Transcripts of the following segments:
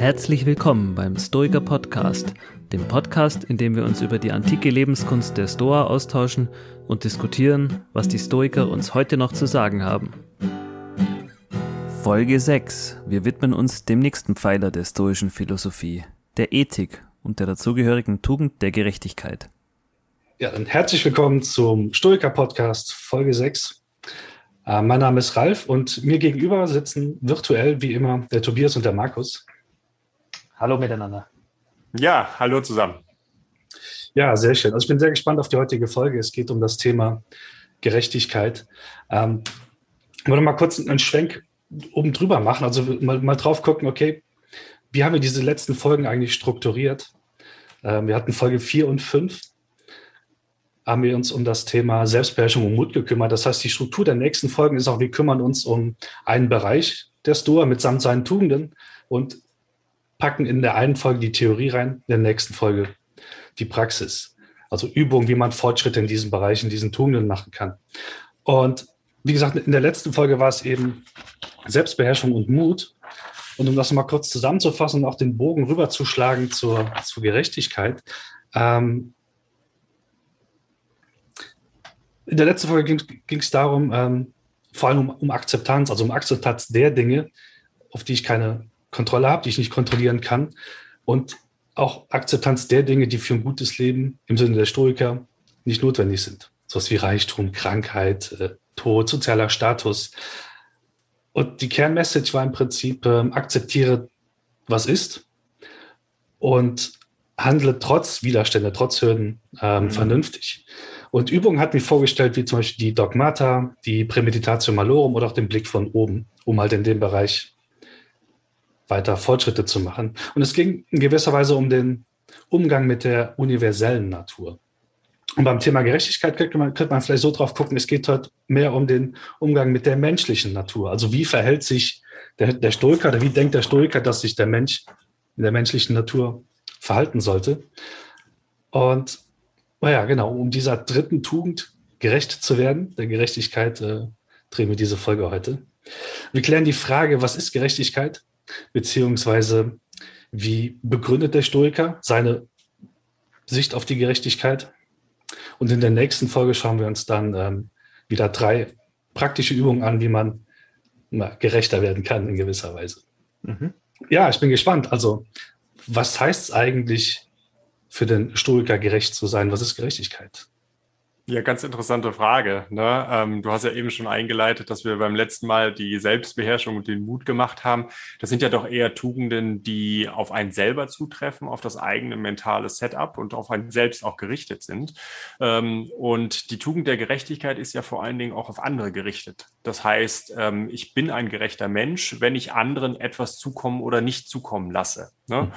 Herzlich willkommen beim Stoiker Podcast, dem Podcast, in dem wir uns über die antike Lebenskunst der Stoa austauschen und diskutieren, was die Stoiker uns heute noch zu sagen haben. Folge 6. Wir widmen uns dem nächsten Pfeiler der stoischen Philosophie, der Ethik und der dazugehörigen Tugend der Gerechtigkeit. Ja, dann herzlich willkommen zum Stoiker Podcast, Folge 6. Äh, mein Name ist Ralf und mir gegenüber sitzen virtuell wie immer der Tobias und der Markus. Hallo miteinander. Ja, hallo zusammen. Ja, sehr schön. Also ich bin sehr gespannt auf die heutige Folge. Es geht um das Thema Gerechtigkeit. Ähm, ich wollte mal kurz einen Schwenk oben drüber machen, also mal, mal drauf gucken, okay, wie haben wir diese letzten Folgen eigentlich strukturiert? Ähm, wir hatten Folge 4 und 5, haben wir uns um das Thema Selbstbeherrschung und Mut gekümmert. Das heißt, die Struktur der nächsten Folgen ist auch, wir kümmern uns um einen Bereich der Stoa mitsamt seinen Tugenden und packen in der einen Folge die Theorie rein, in der nächsten Folge die Praxis. Also Übungen, wie man Fortschritte in diesem Bereich, in diesen Tugenden machen kann. Und wie gesagt, in der letzten Folge war es eben Selbstbeherrschung und Mut. Und um das mal kurz zusammenzufassen und auch den Bogen rüberzuschlagen zur, zur Gerechtigkeit. Ähm, in der letzten Folge ging es darum, ähm, vor allem um, um Akzeptanz, also um Akzeptanz der Dinge, auf die ich keine Kontrolle habe, die ich nicht kontrollieren kann. Und auch Akzeptanz der Dinge, die für ein gutes Leben im Sinne der Stoiker nicht notwendig sind. Sowas wie Reichtum, Krankheit, äh, Tod, sozialer Status. Und die Kernmessage war im Prinzip, äh, akzeptiere, was ist und handle trotz Widerstände, trotz Hürden ähm, mhm. vernünftig. Und Übungen hat mir vorgestellt, wie zum Beispiel die Dogmata, die Prämeditatio Malorum oder auch den Blick von oben, um halt in dem Bereich weiter Fortschritte zu machen. Und es ging in gewisser Weise um den Umgang mit der universellen Natur. Und beim Thema Gerechtigkeit könnte man, könnte man vielleicht so drauf gucken, es geht heute mehr um den Umgang mit der menschlichen Natur. Also wie verhält sich der, der Stoiker oder wie denkt der Stoiker, dass sich der Mensch in der menschlichen Natur verhalten sollte. Und naja, genau, um dieser dritten Tugend gerecht zu werden, der Gerechtigkeit, äh, drehen wir diese Folge heute. Wir klären die Frage, was ist Gerechtigkeit? Beziehungsweise wie begründet der Stoiker seine Sicht auf die Gerechtigkeit. Und in der nächsten Folge schauen wir uns dann ähm, wieder drei praktische Übungen an, wie man na, gerechter werden kann in gewisser Weise. Mhm. Ja, ich bin gespannt. Also, was heißt es eigentlich für den Stoiker gerecht zu sein? Was ist Gerechtigkeit? Ja, ganz interessante Frage. Ne? Ähm, du hast ja eben schon eingeleitet, dass wir beim letzten Mal die Selbstbeherrschung und den Mut gemacht haben. Das sind ja doch eher Tugenden, die auf einen selber zutreffen, auf das eigene mentale Setup und auf einen selbst auch gerichtet sind. Ähm, und die Tugend der Gerechtigkeit ist ja vor allen Dingen auch auf andere gerichtet. Das heißt, ähm, ich bin ein gerechter Mensch, wenn ich anderen etwas zukommen oder nicht zukommen lasse. Ne?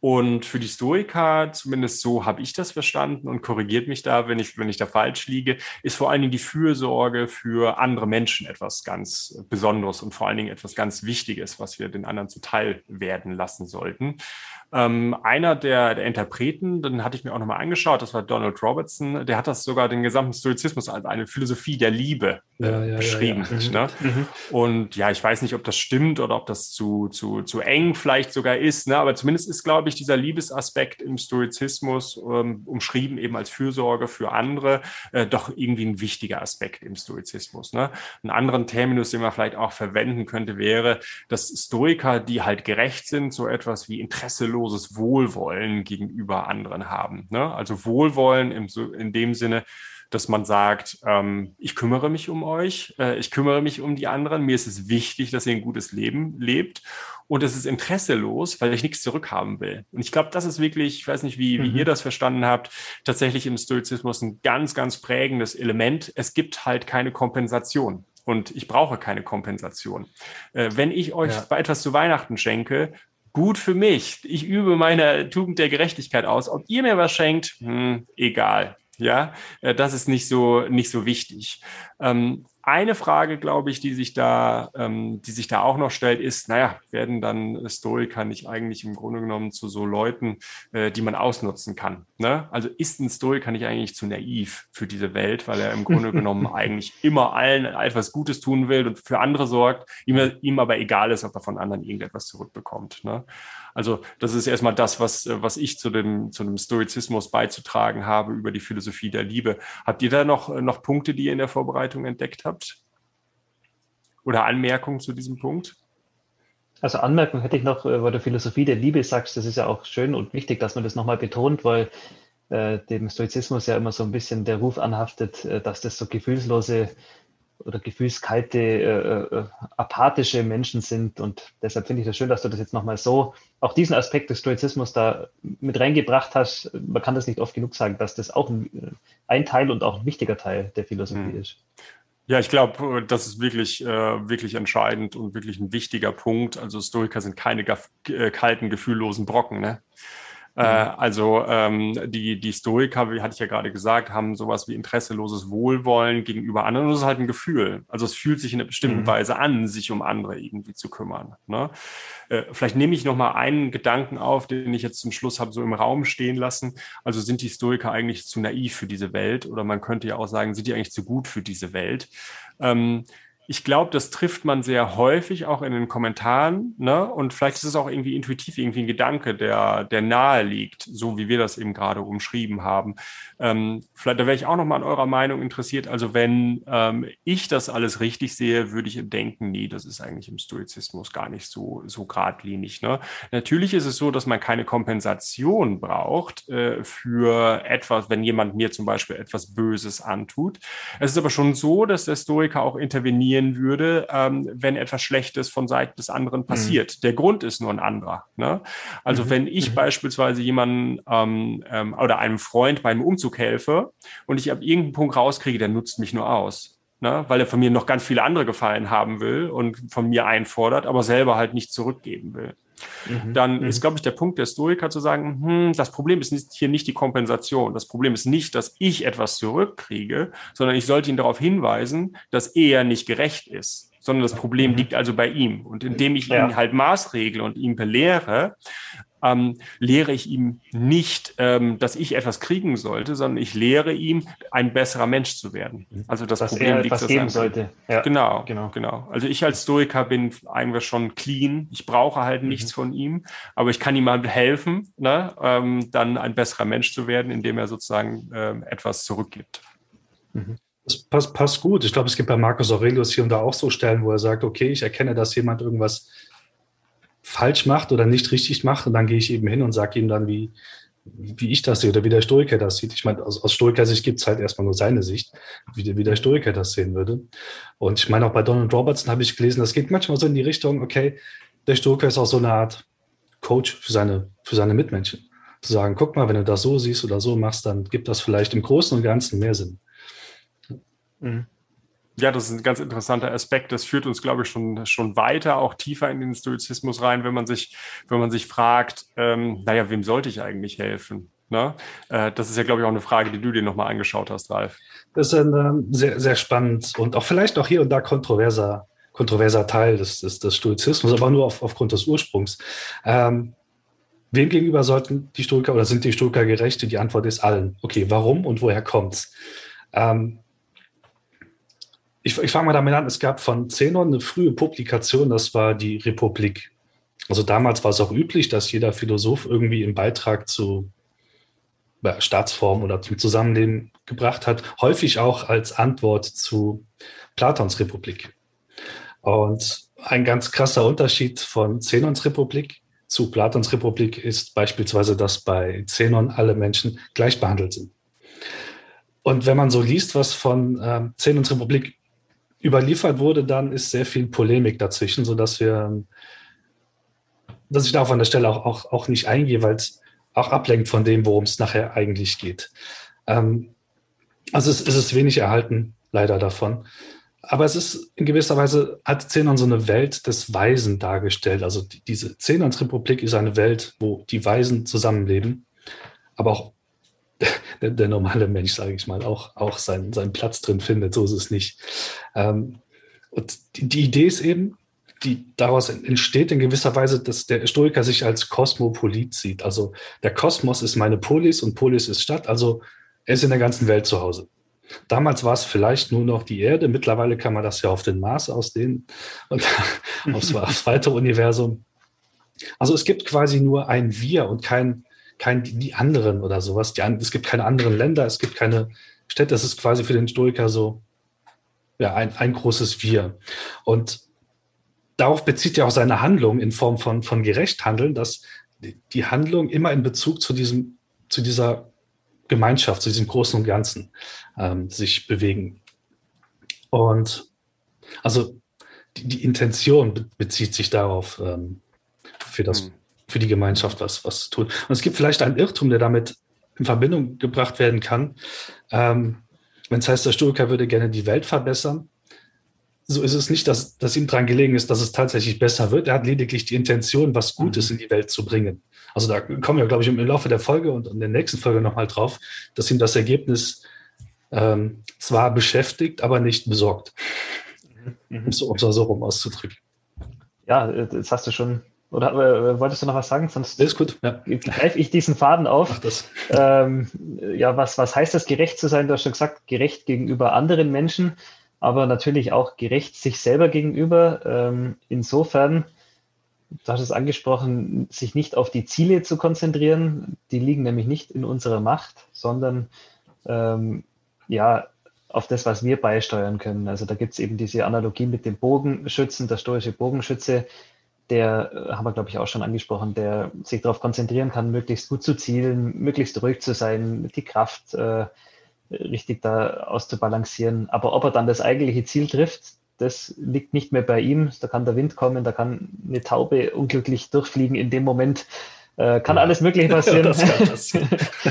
Und für die Stoiker, zumindest so habe ich das verstanden und korrigiert mich da, wenn ich, wenn ich da falsch liege, ist vor allen Dingen die Fürsorge für andere Menschen etwas ganz Besonderes und vor allen Dingen etwas ganz Wichtiges, was wir den anderen zuteil werden lassen sollten. Ähm, einer der, der Interpreten, den hatte ich mir auch nochmal angeschaut, das war Donald Robertson, der hat das sogar den gesamten Stoizismus als eine Philosophie der Liebe äh, ja, ja, beschrieben. Ja, ne? mhm. Und ja, ich weiß nicht, ob das stimmt oder ob das zu, zu, zu eng vielleicht sogar ist, ne? aber zumindest ist, glaube ich, dieser Liebesaspekt im Stoizismus ähm, umschrieben eben als Fürsorge für andere, äh, doch irgendwie ein wichtiger Aspekt im Stoizismus. Ne? Einen anderen Terminus, den man vielleicht auch verwenden könnte, wäre, dass Stoiker, die halt gerecht sind, so etwas wie Interesse bedingungsloses Wohlwollen gegenüber anderen haben. Ne? Also Wohlwollen im, in dem Sinne, dass man sagt, ähm, ich kümmere mich um euch, äh, ich kümmere mich um die anderen, mir ist es wichtig, dass ihr ein gutes Leben lebt und es ist interesselos, weil ich nichts zurückhaben will. Und ich glaube, das ist wirklich, ich weiß nicht, wie, wie mhm. ihr das verstanden habt, tatsächlich im Stoizismus ein ganz, ganz prägendes Element. Es gibt halt keine Kompensation und ich brauche keine Kompensation. Äh, wenn ich euch ja. etwas zu Weihnachten schenke, gut für mich. Ich übe meine Tugend der Gerechtigkeit aus. Ob ihr mir was schenkt, hm, egal. Ja, äh, das ist nicht so, nicht so wichtig. Ähm, eine Frage, glaube ich, die sich da, ähm, die sich da auch noch stellt, ist, naja, werden dann Stoiker nicht eigentlich im Grunde genommen zu so Leuten, äh, die man ausnutzen kann? Ne? Also ist ein Stoiker nicht eigentlich zu naiv für diese Welt, weil er im Grunde genommen eigentlich immer allen etwas Gutes tun will und für andere sorgt, ihm, ihm aber egal ist, ob er von anderen irgendetwas zurückbekommt. Ne? Also das ist erstmal das, was, was ich zu dem, zu dem Stoizismus beizutragen habe über die Philosophie der Liebe. Habt ihr da noch, noch Punkte, die ihr in der Vorbereitung entdeckt habt? Oder Anmerkungen zu diesem Punkt? Also Anmerkung hätte ich noch, äh, weil du Philosophie der Liebe sagst, das ist ja auch schön und wichtig, dass man das nochmal betont, weil äh, dem Stoizismus ja immer so ein bisschen der Ruf anhaftet, äh, dass das so gefühlslose oder gefühlskalte, äh, äh, apathische Menschen sind. Und deshalb finde ich das schön, dass du das jetzt nochmal so, auch diesen Aspekt des Stoizismus da mit reingebracht hast. Man kann das nicht oft genug sagen, dass das auch ein, ein Teil und auch ein wichtiger Teil der Philosophie mhm. ist. Ja, ich glaube, das ist wirklich, äh, wirklich entscheidend und wirklich ein wichtiger Punkt. Also Stoiker sind keine äh, kalten, gefühllosen Brocken. Ne? Äh, mhm. also ähm, die, die Stoiker, wie hatte ich ja gerade gesagt, haben sowas wie interesseloses Wohlwollen gegenüber anderen. Und das ist halt ein Gefühl. Also es fühlt sich in einer bestimmten mhm. Weise an, sich um andere irgendwie zu kümmern. Ne? Äh, vielleicht nehme ich noch mal einen Gedanken auf, den ich jetzt zum Schluss habe so im Raum stehen lassen. Also sind die Stoiker eigentlich zu naiv für diese Welt? Oder man könnte ja auch sagen, sind die eigentlich zu gut für diese Welt? Ähm, ich glaube, das trifft man sehr häufig auch in den Kommentaren. Ne? Und vielleicht ist es auch irgendwie intuitiv, irgendwie ein Gedanke, der, der nahe liegt, so wie wir das eben gerade umschrieben haben. Ähm, vielleicht, da wäre ich auch nochmal an eurer Meinung interessiert. Also wenn ähm, ich das alles richtig sehe, würde ich denken, nee, das ist eigentlich im Stoizismus gar nicht so, so geradlinig. Ne? Natürlich ist es so, dass man keine Kompensation braucht äh, für etwas, wenn jemand mir zum Beispiel etwas Böses antut. Es ist aber schon so, dass der Stoiker auch interveniert intervenieren würde, ähm, wenn etwas Schlechtes von Seiten des anderen mhm. passiert. Mhm. Der Grund ist nur ein anderer. Ne? Also mhm. wenn ich mhm. beispielsweise jemanden ähm, ähm, oder einem Freund beim Umzug helfe und ich ab irgendeinem Punkt rauskriege, der nutzt mich nur aus. Ne, weil er von mir noch ganz viele andere Gefallen haben will und von mir einfordert, aber selber halt nicht zurückgeben will. Mhm. Dann mhm. ist, glaube ich, der Punkt der Stoiker zu sagen, hm, das Problem ist nicht, hier nicht die Kompensation. Das Problem ist nicht, dass ich etwas zurückkriege, sondern ich sollte ihn darauf hinweisen, dass er nicht gerecht ist sondern das Problem mhm. liegt also bei ihm. Und indem ich ja. ihn halt maßregle und ihn belehre, ähm, lehre ich ihm nicht, ähm, dass ich etwas kriegen sollte, sondern ich lehre ihm, ein besserer Mensch zu werden. Mhm. Also das dass Problem er liegt, etwas geben sollte. Ja. Genau, genau, genau. Also ich als Stoiker bin eigentlich schon clean. Ich brauche halt mhm. nichts von ihm, aber ich kann ihm halt helfen, ne, ähm, dann ein besserer Mensch zu werden, indem er sozusagen ähm, etwas zurückgibt. Mhm. Das passt, passt gut. Ich glaube, es gibt bei Marcus Aurelius hier und da auch so Stellen, wo er sagt, okay, ich erkenne, dass jemand irgendwas falsch macht oder nicht richtig macht. Und dann gehe ich eben hin und sage ihm dann, wie, wie ich das sehe oder wie der Stoiker das sieht. Ich meine, aus, aus Stoiker-Sicht gibt es halt erstmal nur seine Sicht, wie, wie der Stoiker das sehen würde. Und ich meine, auch bei Donald Robertson habe ich gelesen, das geht manchmal so in die Richtung, okay, der Stoiker ist auch so eine Art Coach für seine, für seine Mitmenschen. Zu sagen, guck mal, wenn du das so siehst oder so machst, dann gibt das vielleicht im Großen und Ganzen mehr Sinn. Mhm. Ja, das ist ein ganz interessanter Aspekt. Das führt uns, glaube ich, schon, schon weiter, auch tiefer in den Stoizismus rein, wenn man sich, wenn man sich fragt, ähm, naja, wem sollte ich eigentlich helfen? Ne? Äh, das ist ja, glaube ich, auch eine Frage, die du dir nochmal angeschaut hast, Ralf. Das ist ein, ähm, sehr, sehr spannend und auch vielleicht auch hier und da kontroverser, kontroverser Teil des, des, des Stoizismus, aber nur auf, aufgrund des Ursprungs. Ähm, wem gegenüber sollten die Stoiker oder sind die Stoiker gerecht? Die Antwort ist allen. Okay, warum und woher kommt's? Ähm, ich, ich fange mal damit an, es gab von Zenon eine frühe Publikation, das war die Republik. Also damals war es auch üblich, dass jeder Philosoph irgendwie einen Beitrag zu ja, Staatsform oder zum Zusammenleben gebracht hat, häufig auch als Antwort zu Platons Republik. Und ein ganz krasser Unterschied von Zenons Republik zu Platons Republik ist beispielsweise, dass bei Zenon alle Menschen gleich behandelt sind. Und wenn man so liest, was von ähm, Zenons Republik überliefert wurde, dann ist sehr viel Polemik dazwischen, sodass wir, dass ich darauf an der Stelle auch, auch, auch nicht eingehe, weil es auch ablenkt von dem, worum es nachher eigentlich geht. Ähm, also es, es, ist wenig erhalten, leider davon. Aber es ist in gewisser Weise, hat Zenon so eine Welt des Weisen dargestellt. Also die, diese Zenons Republik ist eine Welt, wo die Weisen zusammenleben, aber auch der, der normale Mensch, sage ich mal, auch, auch seinen, seinen Platz drin findet. So ist es nicht. Ähm, und die, die Idee ist eben, die daraus entsteht in gewisser Weise, dass der Stoiker sich als Kosmopolit sieht. Also der Kosmos ist meine Polis und Polis ist Stadt. Also er ist in der ganzen Welt zu Hause. Damals war es vielleicht nur noch die Erde. Mittlerweile kann man das ja auf den Mars ausdehnen und aufs, aufs weitere Universum. Also es gibt quasi nur ein Wir und kein, kein die anderen oder sowas. Die, es gibt keine anderen Länder, es gibt keine Städte. Das ist quasi für den Stoiker so ja, ein, ein großes Wir. Und darauf bezieht ja auch seine Handlung in Form von, von gerecht handeln, dass die Handlung immer in Bezug zu diesem, zu dieser Gemeinschaft, zu diesem Großen und Ganzen ähm, sich bewegen. Und also die, die Intention be bezieht sich darauf, ähm, für, das, mhm. Für die Gemeinschaft was, was zu tun. Und es gibt vielleicht einen Irrtum, der damit in Verbindung gebracht werden kann. Ähm, wenn es heißt, der Stoiker würde gerne die Welt verbessern, so ist es nicht, dass, dass ihm daran gelegen ist, dass es tatsächlich besser wird. Er hat lediglich die Intention, was Gutes mhm. in die Welt zu bringen. Also da kommen wir, glaube ich, im Laufe der Folge und in der nächsten Folge nochmal drauf, dass ihm das Ergebnis ähm, zwar beschäftigt, aber nicht besorgt. Mhm. Um es so, so rum auszudrücken. Ja, das hast du schon. Oder äh, wolltest du noch was sagen? Sonst ist gut. Ja. greife ich diesen Faden auf. Ähm, ja, was, was heißt das, gerecht zu sein? Du hast schon gesagt, gerecht gegenüber anderen Menschen aber natürlich auch gerecht sich selber gegenüber. Ähm, insofern, du hast es angesprochen, sich nicht auf die Ziele zu konzentrieren. Die liegen nämlich nicht in unserer Macht, sondern ähm, ja, auf das, was wir beisteuern können. Also da gibt es eben diese Analogie mit dem Bogenschützen, der stoische Bogenschütze, der, äh, haben wir, glaube ich, auch schon angesprochen, der sich darauf konzentrieren kann, möglichst gut zu zielen, möglichst ruhig zu sein, die Kraft äh, richtig da auszubalancieren. Aber ob er dann das eigentliche Ziel trifft, das liegt nicht mehr bei ihm. Da kann der Wind kommen, da kann eine Taube unglücklich durchfliegen in dem Moment. Äh, kann ja. alles Mögliche passieren. das kann passieren.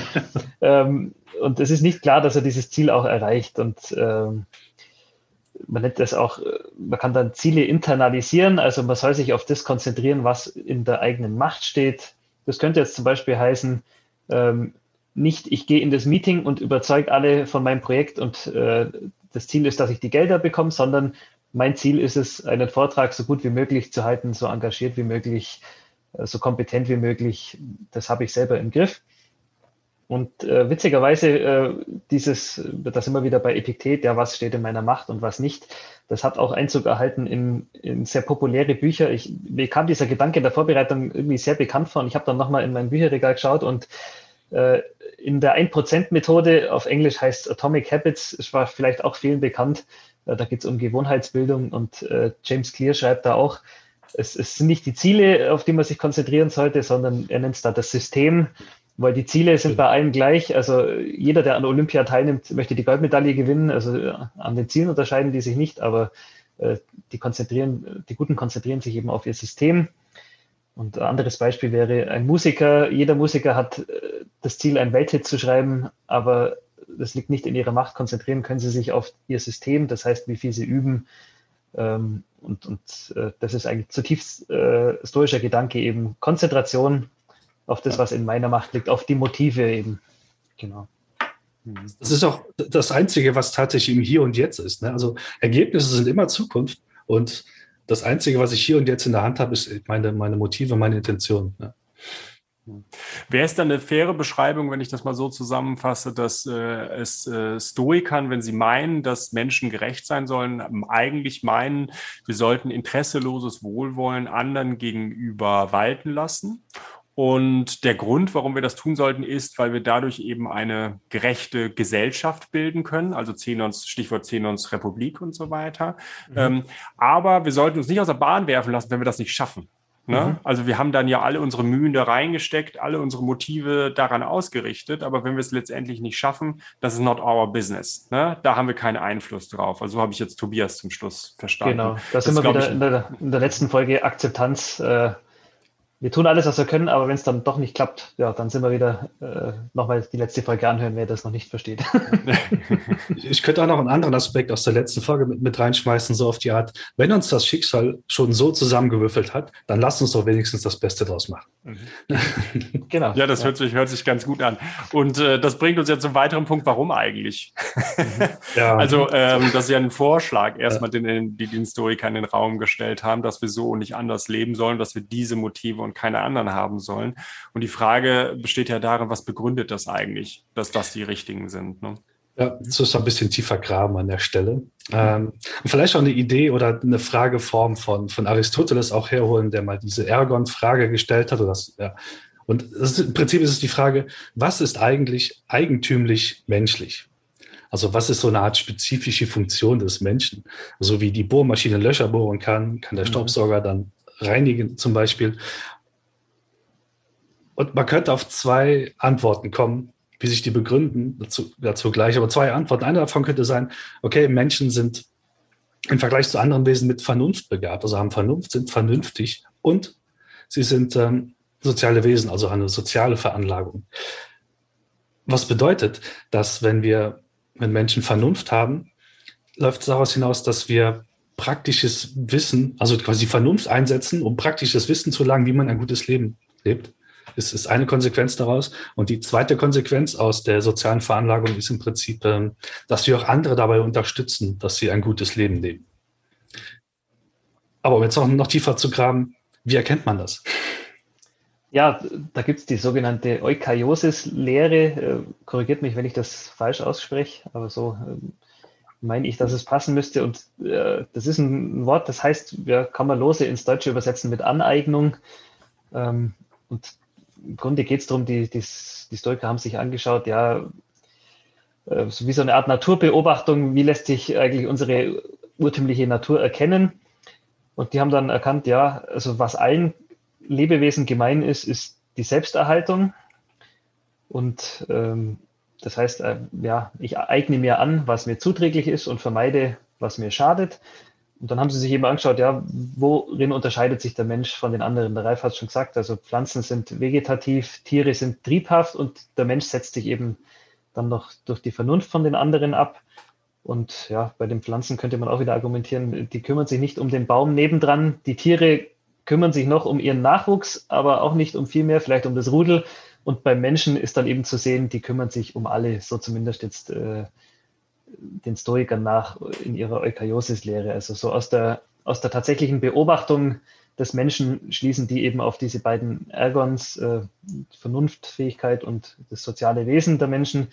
ähm, und es ist nicht klar, dass er dieses Ziel auch erreicht. Und ähm, man nennt das auch, man kann dann Ziele internalisieren, also man soll sich auf das konzentrieren, was in der eigenen Macht steht. Das könnte jetzt zum Beispiel heißen, ähm, nicht, ich gehe in das Meeting und überzeuge alle von meinem Projekt und äh, das Ziel ist, dass ich die Gelder bekomme, sondern mein Ziel ist es, einen Vortrag so gut wie möglich zu halten, so engagiert wie möglich, äh, so kompetent wie möglich. Das habe ich selber im Griff. Und äh, witzigerweise, äh, dieses, da sind wieder bei Epiktet, ja, was steht in meiner Macht und was nicht, das hat auch Einzug erhalten in, in sehr populäre Bücher. Ich, mir kam dieser Gedanke in der Vorbereitung irgendwie sehr bekannt vor und ich habe dann nochmal in mein Bücherregal geschaut und äh, in der 1%-Methode, auf Englisch heißt Atomic Habits, es war vielleicht auch vielen bekannt, äh, da geht es um Gewohnheitsbildung und äh, James Clear schreibt da auch, es, es, sind nicht die Ziele, auf die man sich konzentrieren sollte, sondern er nennt es da das System, weil die Ziele sind bei allen gleich. Also jeder, der an Olympia teilnimmt, möchte die Goldmedaille gewinnen. Also an den Zielen unterscheiden die sich nicht, aber die konzentrieren, die Guten konzentrieren sich eben auf ihr System. Und ein anderes Beispiel wäre ein Musiker. Jeder Musiker hat äh, das Ziel, ein Welthit zu schreiben, aber das liegt nicht in ihrer Macht. Konzentrieren können sie sich auf ihr System, das heißt, wie viel sie üben. Ähm, und, und äh, das ist eigentlich zutiefst äh, stoischer Gedanke, eben Konzentration auf das, was in meiner Macht liegt, auf die Motive eben. Genau. Das ist auch das Einzige, was tatsächlich im Hier und Jetzt ist. Ne? Also Ergebnisse sind immer Zukunft und das Einzige, was ich hier und jetzt in der Hand habe, ist meine, meine Motive, meine Intention. Ja. Wäre es dann eine faire Beschreibung, wenn ich das mal so zusammenfasse, dass äh, es äh, Stoikern, wenn sie meinen, dass Menschen gerecht sein sollen, eigentlich meinen, wir sollten interesseloses Wohlwollen anderen gegenüber walten lassen und der Grund, warum wir das tun sollten, ist, weil wir dadurch eben eine gerechte Gesellschaft bilden können, also Zenons, Stichwort Zenons Republik und so weiter. Mhm. Ähm, aber wir sollten uns nicht aus der Bahn werfen lassen, wenn wir das nicht schaffen. Ne? Mhm. Also wir haben dann ja alle unsere Mühen da reingesteckt, alle unsere Motive daran ausgerichtet, aber wenn wir es letztendlich nicht schaffen, das ist not our business. Ne? Da haben wir keinen Einfluss drauf. Also so habe ich jetzt Tobias zum Schluss verstanden. Genau, da sind wir wieder in der, in der, letzten Folge Akzeptanz äh, wir tun alles, was wir können, aber wenn es dann doch nicht klappt, ja, dann sind wir wieder äh, nochmal die letzte Folge anhören, wer das noch nicht versteht. ich könnte auch noch einen anderen Aspekt aus der letzten Folge mit, mit reinschmeißen, so auf die Art, wenn uns das Schicksal schon so zusammengewürfelt hat, dann lasst uns doch wenigstens das Beste draus machen. Mhm. genau. Ja, das ja. Hört, sich, hört sich ganz gut an. Und äh, das bringt uns ja zum weiteren Punkt, warum eigentlich? Ja. Also ähm, das ist ja ein Vorschlag erstmal, ja. den die, die Historiker in den Raum gestellt haben, dass wir so und nicht anders leben sollen, dass wir diese Motive und keine anderen haben sollen. Und die Frage besteht ja darin, was begründet das eigentlich, dass das die richtigen sind? Ne? Ja, das ist ein bisschen tiefer graben an der Stelle. Ähm, vielleicht auch eine Idee oder eine Frageform von, von Aristoteles auch herholen, der mal diese Ergon-Frage gestellt hat. Oder das, ja. Und ist, im Prinzip ist es die Frage, was ist eigentlich eigentümlich menschlich? Also was ist so eine Art spezifische Funktion des Menschen? So wie die Bohrmaschine Löcher bohren kann, kann der mhm. Staubsauger dann reinigen zum Beispiel. Und man könnte auf zwei Antworten kommen, wie sich die begründen, dazu, dazu gleich. Aber zwei Antworten. Eine davon könnte sein, okay, Menschen sind im Vergleich zu anderen Wesen mit Vernunft begabt, also haben Vernunft, sind vernünftig und sie sind ähm, soziale Wesen, also eine soziale Veranlagung. Was bedeutet, dass wenn wir, wenn Menschen Vernunft haben, läuft es daraus hinaus, dass wir praktisches Wissen, also quasi Vernunft einsetzen, um praktisches Wissen zu erlangen, wie man ein gutes Leben lebt ist, ist eine Konsequenz daraus. Und die zweite Konsequenz aus der sozialen Veranlagung ist im Prinzip, ähm, dass wir auch andere dabei unterstützen, dass sie ein gutes Leben leben. Aber um jetzt auch noch tiefer zu graben, wie erkennt man das? Ja, da gibt es die sogenannte Eukaryosis-Lehre. Äh, korrigiert mich, wenn ich das falsch ausspreche, aber so äh, meine ich, dass es passen müsste. Und äh, das ist ein Wort, das heißt, ja, kann man lose ins Deutsche übersetzen mit Aneignung. Ähm, und im Grunde geht es darum, die, die, die Stoiker haben sich angeschaut, ja, äh, so wie so eine Art Naturbeobachtung, wie lässt sich eigentlich unsere urtümliche Natur erkennen. Und die haben dann erkannt, ja, also was allen Lebewesen gemein ist, ist die Selbsterhaltung. Und ähm, das heißt, äh, ja, ich eigne mir an, was mir zuträglich ist und vermeide, was mir schadet. Und dann haben sie sich eben angeschaut, ja, worin unterscheidet sich der Mensch von den anderen? Der Ralf hat es schon gesagt, also Pflanzen sind vegetativ, Tiere sind triebhaft und der Mensch setzt sich eben dann noch durch die Vernunft von den anderen ab. Und ja, bei den Pflanzen könnte man auch wieder argumentieren, die kümmern sich nicht um den Baum nebendran. Die Tiere kümmern sich noch um ihren Nachwuchs, aber auch nicht um viel mehr, vielleicht um das Rudel. Und beim Menschen ist dann eben zu sehen, die kümmern sich um alle, so zumindest jetzt äh, den Stoikern nach in ihrer Eukaryosis-Lehre. Also so aus der, aus der tatsächlichen Beobachtung des Menschen schließen die eben auf diese beiden Ergons, äh, Vernunftfähigkeit und das soziale Wesen der Menschen,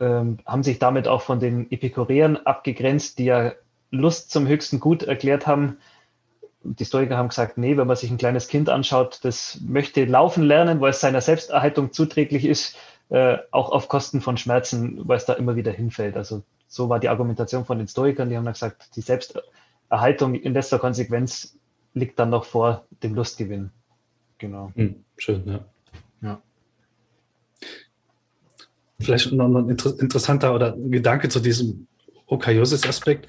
ähm, haben sich damit auch von den Epikureern abgegrenzt, die ja Lust zum höchsten Gut erklärt haben. Die Stoiker haben gesagt, nee, wenn man sich ein kleines Kind anschaut, das möchte laufen lernen, weil es seiner Selbsterhaltung zuträglich ist, äh, auch auf Kosten von Schmerzen, weil es da immer wieder hinfällt. Also so war die Argumentation von den Stoikern, die haben dann gesagt, die Selbsterhaltung in letzter Konsequenz liegt dann noch vor dem Lustgewinn. Genau. Hm, schön, ja. ja. Vielleicht noch ein interessanter oder Gedanke zu diesem Okaiosis-Aspekt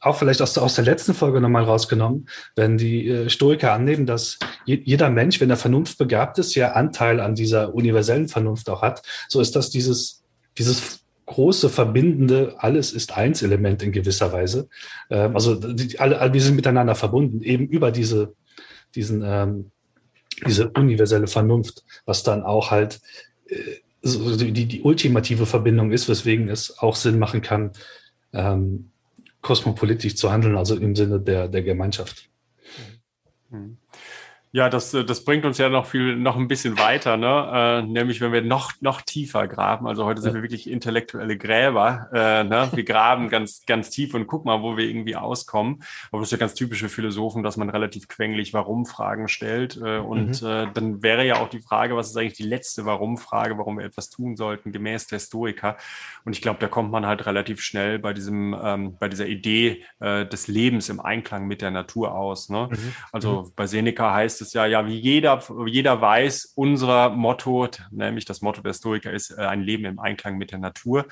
auch vielleicht aus, aus der letzten Folge nochmal rausgenommen, wenn die äh, Stoiker annehmen, dass je, jeder Mensch, wenn er vernunftbegabt ist, ja Anteil an dieser universellen Vernunft auch hat, so ist das dieses, dieses große verbindende, alles ist eins Element in gewisser Weise. Ähm, also die, alle, wir sind miteinander verbunden, eben über diese, diesen, ähm, diese universelle Vernunft, was dann auch halt äh, die, die ultimative Verbindung ist, weswegen es auch Sinn machen kann, ähm, kosmopolitisch zu handeln, also im Sinne der, der Gemeinschaft. Mhm. Ja, das, äh, das bringt uns ja noch viel, noch ein bisschen weiter, ne? Äh, nämlich wenn wir noch, noch tiefer graben. Also heute sind wir wirklich intellektuelle Gräber. Äh, ne? Wir graben ganz, ganz tief und gucken mal, wo wir irgendwie auskommen. Aber das ist ja ganz typisch für Philosophen, dass man relativ quengelig Warum-Fragen stellt. Äh, und mhm. äh, dann wäre ja auch die Frage, was ist eigentlich die letzte Warum-Frage, warum wir etwas tun sollten, gemäß der Stoiker. Und ich glaube, da kommt man halt relativ schnell bei diesem, ähm, bei dieser Idee äh, des Lebens im Einklang mit der Natur aus. Ne? Mhm. Also mhm. bei Seneca heißt heißt es ja, wie jeder, jeder weiß, unser Motto, nämlich das Motto der Stoiker ist äh, ein Leben im Einklang mit der Natur.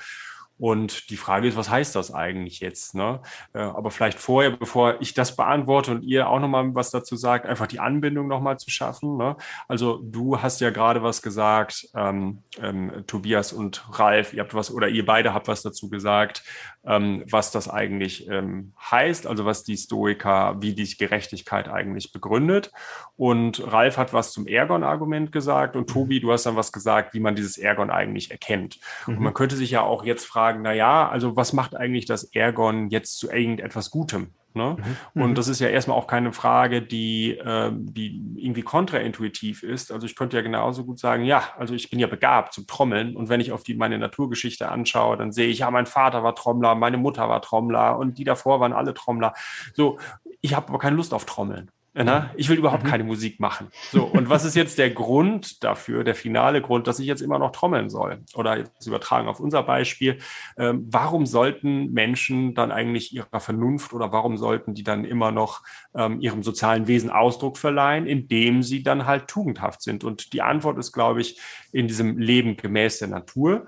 Und die Frage ist, was heißt das eigentlich jetzt? Ne? Äh, aber vielleicht vorher, bevor ich das beantworte und ihr auch nochmal was dazu sagt, einfach die Anbindung nochmal zu schaffen. Ne? Also du hast ja gerade was gesagt, ähm, ähm, Tobias und Ralf, ihr habt was oder ihr beide habt was dazu gesagt, ähm, was das eigentlich ähm, heißt, also was die Stoiker, wie die Gerechtigkeit eigentlich begründet. Und Ralf hat was zum Ergon-Argument gesagt und Tobi, du hast dann was gesagt, wie man dieses Ergon eigentlich erkennt. Mhm. Und man könnte sich ja auch jetzt fragen, na ja, also was macht eigentlich das Ergon jetzt zu irgendetwas Gutem? Ne? Mhm. Und mhm. das ist ja erstmal auch keine Frage, die, äh, die irgendwie kontraintuitiv ist. Also ich könnte ja genauso gut sagen, ja, also ich bin ja begabt zum Trommeln und wenn ich auf die, meine Naturgeschichte anschaue, dann sehe ich, ja, mein Vater war Trommler, meine Mutter war Trommler und die davor waren alle Trommler. So, ich habe aber keine Lust auf Trommeln. Na, ich will überhaupt mhm. keine Musik machen. So, und was ist jetzt der Grund dafür, der finale Grund, dass ich jetzt immer noch trommeln soll? Oder jetzt übertragen auf unser Beispiel. Ähm, warum sollten Menschen dann eigentlich ihrer Vernunft oder warum sollten die dann immer noch ähm, ihrem sozialen Wesen Ausdruck verleihen, indem sie dann halt tugendhaft sind? Und die Antwort ist, glaube ich, in diesem Leben gemäß der Natur.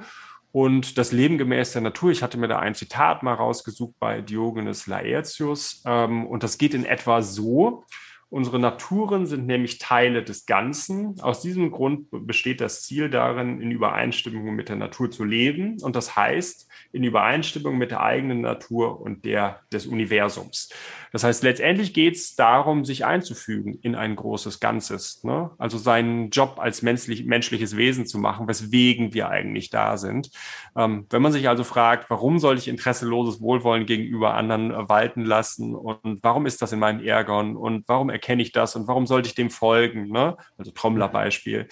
Und das Leben gemäß der Natur, ich hatte mir da ein Zitat mal rausgesucht bei Diogenes Laertius, ähm, und das geht in etwa so, Unsere Naturen sind nämlich Teile des Ganzen. Aus diesem Grund besteht das Ziel darin, in Übereinstimmung mit der Natur zu leben. Und das heißt, in Übereinstimmung mit der eigenen Natur und der des Universums. Das heißt, letztendlich geht es darum, sich einzufügen in ein großes Ganzes. Ne? Also seinen Job als menschlich, menschliches Wesen zu machen, weswegen wir eigentlich da sind. Ähm, wenn man sich also fragt, warum soll ich interesseloses Wohlwollen gegenüber anderen äh, walten lassen und warum ist das in meinen Ärgern und warum erkenne ich das und warum sollte ich dem folgen? Ne? Also Trommlerbeispiel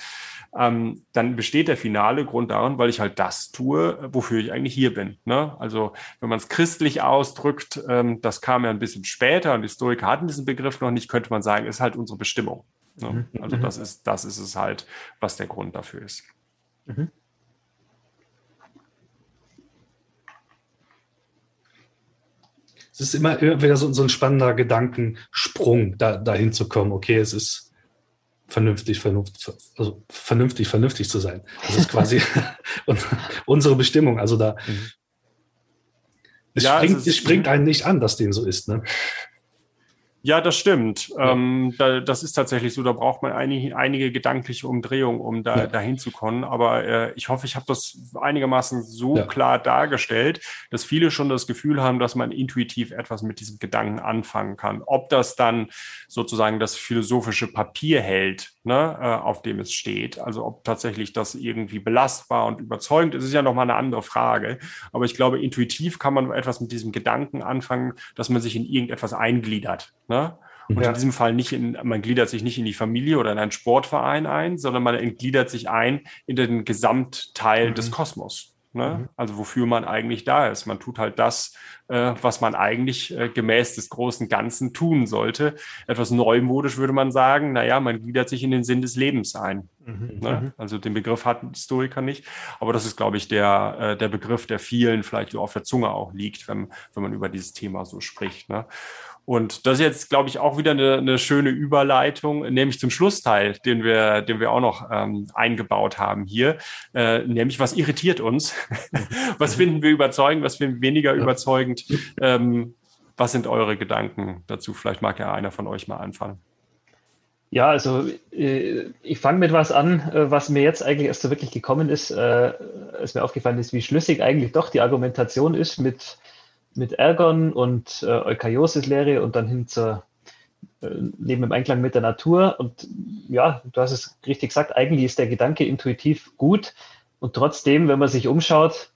ähm, dann besteht der finale Grund darin, weil ich halt das tue, wofür ich eigentlich hier bin. Ne? Also wenn man es christlich ausdrückt, ähm, das kam ja ein bisschen später und Historiker hatten diesen Begriff noch nicht, könnte man sagen, ist halt unsere Bestimmung. Ne? Mhm. Also mhm. das ist, das ist es halt, was der Grund dafür ist. Mhm. Es ist immer wieder so, so ein spannender Gedankensprung, da, dahin zu kommen. Okay, es ist vernünftig, vernünftig, also vernünftig, vernünftig zu sein. Das ist quasi unsere Bestimmung. Also da, mhm. es, ja, springt, es, ist, es springt einen nicht an, dass dem so ist. Ne? Ja, das stimmt. Ja. Ähm, da, das ist tatsächlich so. Da braucht man einige, einige gedankliche Umdrehungen, um da ja. dahin zu kommen. Aber äh, ich hoffe, ich habe das einigermaßen so ja. klar dargestellt, dass viele schon das Gefühl haben, dass man intuitiv etwas mit diesem Gedanken anfangen kann. Ob das dann sozusagen das philosophische Papier hält, ne, äh, auf dem es steht. Also ob tatsächlich das irgendwie belastbar und überzeugend ist, ist ja nochmal eine andere Frage. Aber ich glaube, intuitiv kann man etwas mit diesem Gedanken anfangen, dass man sich in irgendetwas eingliedert. Ne? Und ja. in diesem Fall nicht in, man gliedert sich nicht in die Familie oder in einen Sportverein ein, sondern man entgliedert sich ein in den Gesamtteil mhm. des Kosmos. Ne? Mhm. Also wofür man eigentlich da ist. Man tut halt das, äh, was man eigentlich äh, gemäß des großen Ganzen tun sollte. Etwas neumodisch würde man sagen, naja, man gliedert sich in den Sinn des Lebens ein. Mhm. Ne? Mhm. Also den Begriff hat ein Historiker nicht, aber das ist, glaube ich, der, äh, der Begriff, der vielen vielleicht auf der Zunge auch liegt, wenn, wenn man über dieses Thema so spricht. Ne? Und das ist jetzt, glaube ich, auch wieder eine, eine, schöne Überleitung, nämlich zum Schlussteil, den wir, den wir auch noch ähm, eingebaut haben hier, äh, nämlich was irritiert uns, was finden wir überzeugend, was finden wir weniger überzeugend. Ähm, was sind eure Gedanken dazu? Vielleicht mag ja einer von euch mal anfangen. Ja, also äh, ich fange mit was an, äh, was mir jetzt eigentlich erst so wirklich gekommen ist, äh, als mir aufgefallen ist, wie schlüssig eigentlich doch die Argumentation ist mit mit Ergon und äh, Eukariosis-Lehre und dann hin zur äh, Leben im Einklang mit der Natur. Und ja, du hast es richtig gesagt, eigentlich ist der Gedanke intuitiv gut. Und trotzdem, wenn man sich umschaut,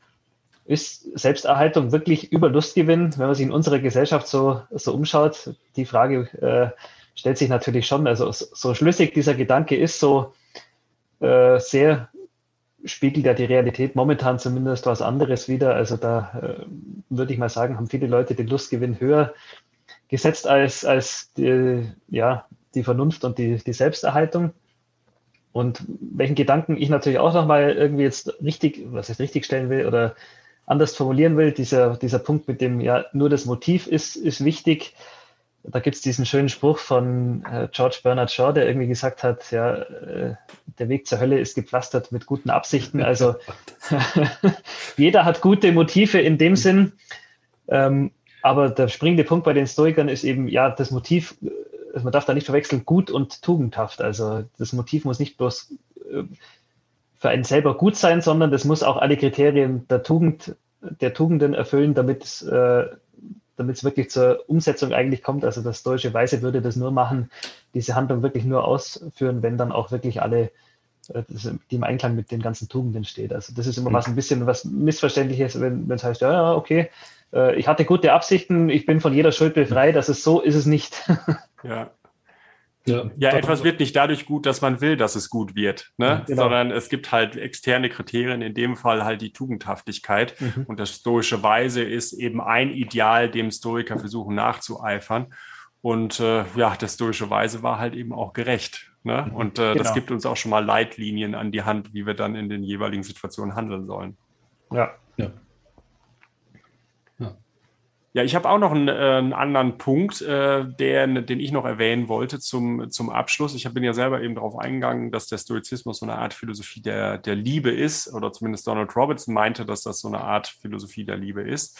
ist Selbsterhaltung wirklich über Lustgewinn, wenn man sich in unserer Gesellschaft so, so umschaut? Die Frage äh, stellt sich natürlich schon. Also so schlüssig dieser Gedanke ist, so äh, sehr spiegelt ja die Realität momentan zumindest was anderes wieder. Also da äh, würde ich mal sagen, haben viele Leute den Lustgewinn höher gesetzt als, als die, ja, die Vernunft und die, die Selbsterhaltung. Und welchen Gedanken ich natürlich auch nochmal irgendwie jetzt richtig, was ich richtig stellen will oder anders formulieren will, dieser, dieser Punkt mit dem, ja, nur das Motiv ist, ist wichtig. Da gibt es diesen schönen Spruch von äh, George Bernard Shaw, der irgendwie gesagt hat, ja, äh, der Weg zur Hölle ist gepflastert mit guten Absichten. Also jeder hat gute Motive in dem Sinn. Ähm, aber der springende Punkt bei den Stoikern ist eben, ja, das Motiv, also man darf da nicht verwechseln, gut und tugendhaft. Also das Motiv muss nicht bloß äh, für einen selber gut sein, sondern das muss auch alle Kriterien der Tugend, der Tugenden erfüllen, damit es äh, damit es wirklich zur Umsetzung eigentlich kommt. Also das deutsche Weise würde das nur machen, diese Handlung wirklich nur ausführen, wenn dann auch wirklich alle, äh, die im Einklang mit den ganzen Tugenden steht. Also das ist immer mhm. was ein bisschen was Missverständliches, wenn es heißt, ja, ja, okay, äh, ich hatte gute Absichten, ich bin von jeder Schuld befreit. Ist so, ist es nicht. Ja, ja, ja etwas wird nicht dadurch gut, dass man will, dass es gut wird, ne? Genau. sondern es gibt halt externe Kriterien, in dem Fall halt die Tugendhaftigkeit. Mhm. Und das stoische Weise ist eben ein Ideal, dem Stoiker versuchen nachzueifern. Und äh, ja, das stoische Weise war halt eben auch gerecht. Ne? Mhm. Und äh, genau. das gibt uns auch schon mal Leitlinien an die Hand, wie wir dann in den jeweiligen Situationen handeln sollen. Ja. ja. Ja, ich habe auch noch einen, äh, einen anderen Punkt, äh, der, den ich noch erwähnen wollte zum, zum Abschluss. Ich bin ja selber eben darauf eingegangen, dass der Stoizismus so eine Art Philosophie der, der Liebe ist, oder zumindest Donald Robertson meinte, dass das so eine Art Philosophie der Liebe ist.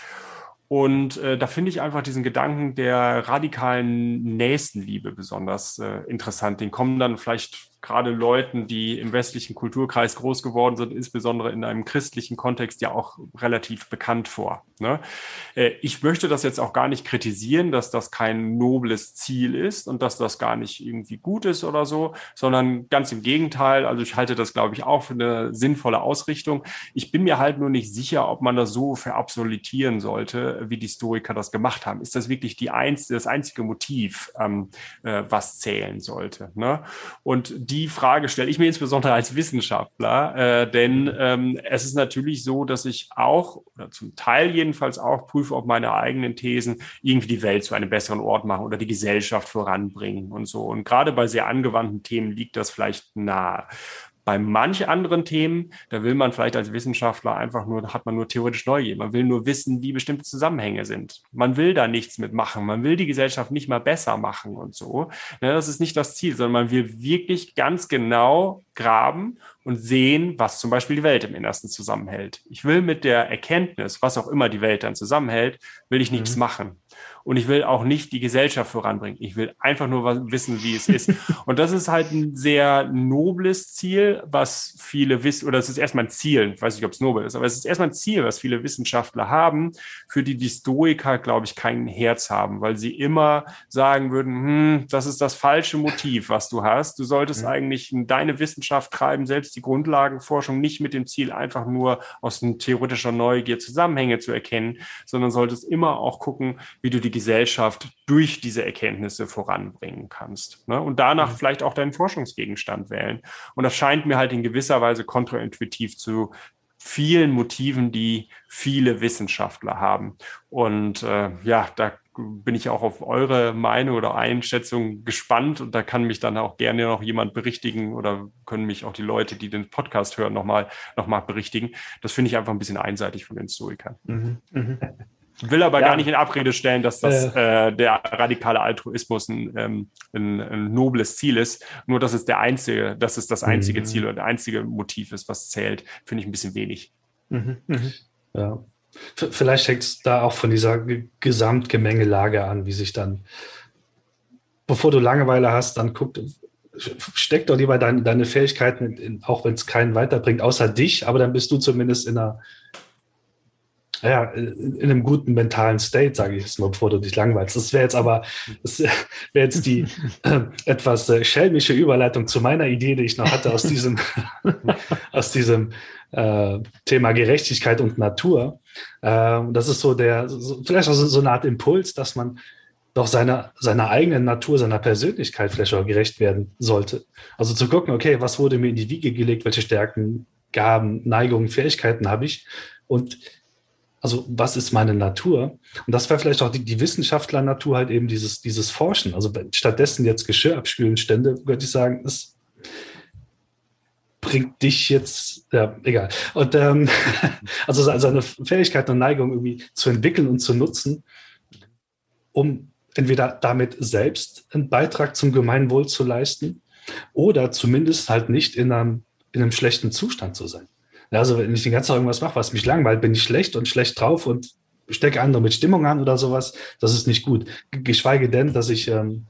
Und äh, da finde ich einfach diesen Gedanken der radikalen Nächstenliebe besonders äh, interessant. Den kommen dann vielleicht gerade Leuten, die im westlichen Kulturkreis groß geworden sind, insbesondere in einem christlichen Kontext, ja auch relativ bekannt vor. Ne? Äh, ich möchte das jetzt auch gar nicht kritisieren, dass das kein nobles Ziel ist und dass das gar nicht irgendwie gut ist oder so, sondern ganz im Gegenteil. Also ich halte das, glaube ich, auch für eine sinnvolle Ausrichtung. Ich bin mir halt nur nicht sicher, ob man das so verabsolutieren sollte, wie die Historiker das gemacht haben. Ist das wirklich die einz das einzige Motiv, ähm, äh, was zählen sollte? Ne? Und die Frage stelle ich mir insbesondere als Wissenschaftler, äh, denn ähm, es ist natürlich so, dass ich auch, oder zum Teil jedenfalls auch, prüfe, ob meine eigenen Thesen irgendwie die Welt zu einem besseren Ort machen oder die Gesellschaft voranbringen und so. Und gerade bei sehr angewandten Themen liegt das vielleicht nahe. Bei manch anderen Themen, da will man vielleicht als Wissenschaftler einfach nur, hat man nur theoretisch Neugier. Man will nur wissen, wie bestimmte Zusammenhänge sind. Man will da nichts mitmachen. Man will die Gesellschaft nicht mal besser machen und so. Ne, das ist nicht das Ziel, sondern man will wirklich ganz genau graben und sehen, was zum Beispiel die Welt im Innersten zusammenhält. Ich will mit der Erkenntnis, was auch immer die Welt dann zusammenhält, will ich nichts mhm. machen und ich will auch nicht die Gesellschaft voranbringen. Ich will einfach nur wissen, wie es ist. und das ist halt ein sehr nobles Ziel, was viele wissen, oder es ist erstmal ein Ziel, ich weiß nicht, ob es nobel ist, aber es ist erstmal ein Ziel, was viele Wissenschaftler haben, für die die Stoiker, glaube ich, kein Herz haben, weil sie immer sagen würden, hm, das ist das falsche Motiv, was du hast. Du solltest mhm. eigentlich deine Wissenschaft treiben, selbst die Grundlagenforschung nicht mit dem Ziel, einfach nur aus theoretischer Neugier Zusammenhänge zu erkennen, sondern solltest immer auch gucken, wie du die Gesellschaft durch diese Erkenntnisse voranbringen kannst. Ne? Und danach mhm. vielleicht auch deinen Forschungsgegenstand wählen. Und das scheint mir halt in gewisser Weise kontraintuitiv zu vielen Motiven, die viele Wissenschaftler haben. Und äh, ja, da bin ich auch auf eure Meinung oder Einschätzung gespannt und da kann mich dann auch gerne noch jemand berichtigen oder können mich auch die Leute, die den Podcast hören, nochmal noch mal berichtigen. Das finde ich einfach ein bisschen einseitig von den Stoikern. Mhm. Mhm. Will aber ja. gar nicht in Abrede stellen, dass das äh. Äh, der radikale Altruismus ein, ähm, ein, ein, nobles Ziel ist. Nur dass es der einzige, dass es das einzige mhm. Ziel oder der einzige Motiv ist, was zählt, finde ich ein bisschen wenig. Mhm. Mhm. Ja. Vielleicht hängt es da auch von dieser Gesamtgemengelage an, wie sich dann, bevor du Langeweile hast, dann guckt, steck doch lieber dein, deine Fähigkeiten, in, auch wenn es keinen weiterbringt, außer dich, aber dann bist du zumindest in einer ja, in einem guten mentalen State, sage ich jetzt mal, bevor du dich langweilst. Das wäre jetzt aber, das wäre jetzt die äh, etwas äh, schelmische Überleitung zu meiner Idee, die ich noch hatte aus diesem, aus diesem äh, Thema Gerechtigkeit und Natur. Äh, das ist so der, so, vielleicht auch so, so eine Art Impuls, dass man doch seiner, seiner eigenen Natur, seiner Persönlichkeit vielleicht auch gerecht werden sollte. Also zu gucken, okay, was wurde mir in die Wiege gelegt, welche Stärken, Gaben, Neigungen, Fähigkeiten habe ich und also was ist meine Natur? Und das wäre vielleicht auch die, die Wissenschaftler-Natur halt eben dieses, dieses Forschen. Also stattdessen jetzt Geschirr abspülen Stände, würde ich sagen, das bringt dich jetzt, ja, egal. Und ähm, also seine Fähigkeiten und Neigung irgendwie zu entwickeln und zu nutzen, um entweder damit selbst einen Beitrag zum Gemeinwohl zu leisten oder zumindest halt nicht in einem, in einem schlechten Zustand zu sein. Also wenn ich den ganzen Tag irgendwas mache, was mich langweilt, bin ich schlecht und schlecht drauf und stecke andere mit Stimmung an oder sowas. Das ist nicht gut. Geschweige denn, dass ich ähm,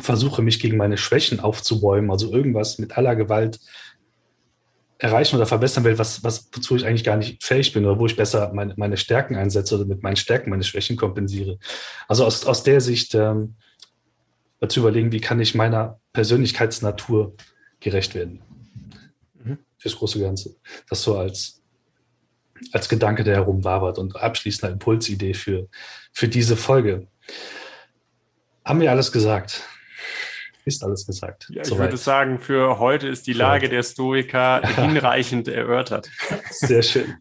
versuche, mich gegen meine Schwächen aufzubäumen, also irgendwas mit aller Gewalt erreichen oder verbessern will, was, was, wozu ich eigentlich gar nicht fähig bin oder wo ich besser meine, meine Stärken einsetze oder mit meinen Stärken meine Schwächen kompensiere. Also aus, aus der Sicht ähm, zu überlegen, wie kann ich meiner Persönlichkeitsnatur gerecht werden. Fürs große Ganze. Das so als, als Gedanke, der herumwabert und abschließende Impulsidee für, für diese Folge. Haben wir alles gesagt? ist alles gesagt. Ja, ich Soweit. würde sagen, für heute ist die Lage der Stoiker hinreichend erörtert. Sehr schön.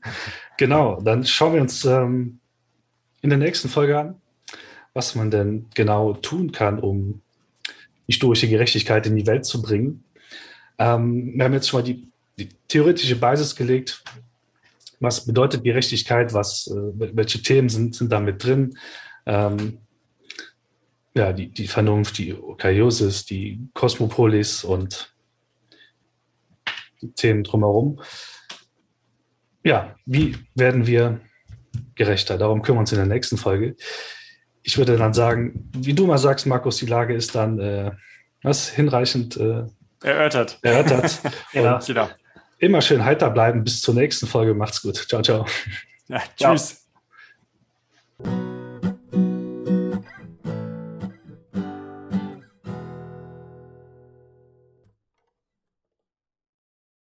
Genau, dann schauen wir uns ähm, in der nächsten Folge an, was man denn genau tun kann, um die stoische Gerechtigkeit in die Welt zu bringen. Ähm, wir haben jetzt schon mal die, die, theoretische Basis gelegt. Was bedeutet Gerechtigkeit? Was, äh, welche Themen sind, sind damit drin? Ähm, ja, die, die Vernunft, die Okaiosis, die Kosmopolis und die Themen drumherum. Ja, wie werden wir gerechter? Darum kümmern wir uns in der nächsten Folge. Ich würde dann sagen, wie du mal sagst, Markus, die Lage ist dann äh, was hinreichend äh, erörtert. erörtert. genau. genau. Immer schön heiter bleiben. Bis zur nächsten Folge. Macht's gut. Ciao, ciao. Ja, tschüss. Ciao.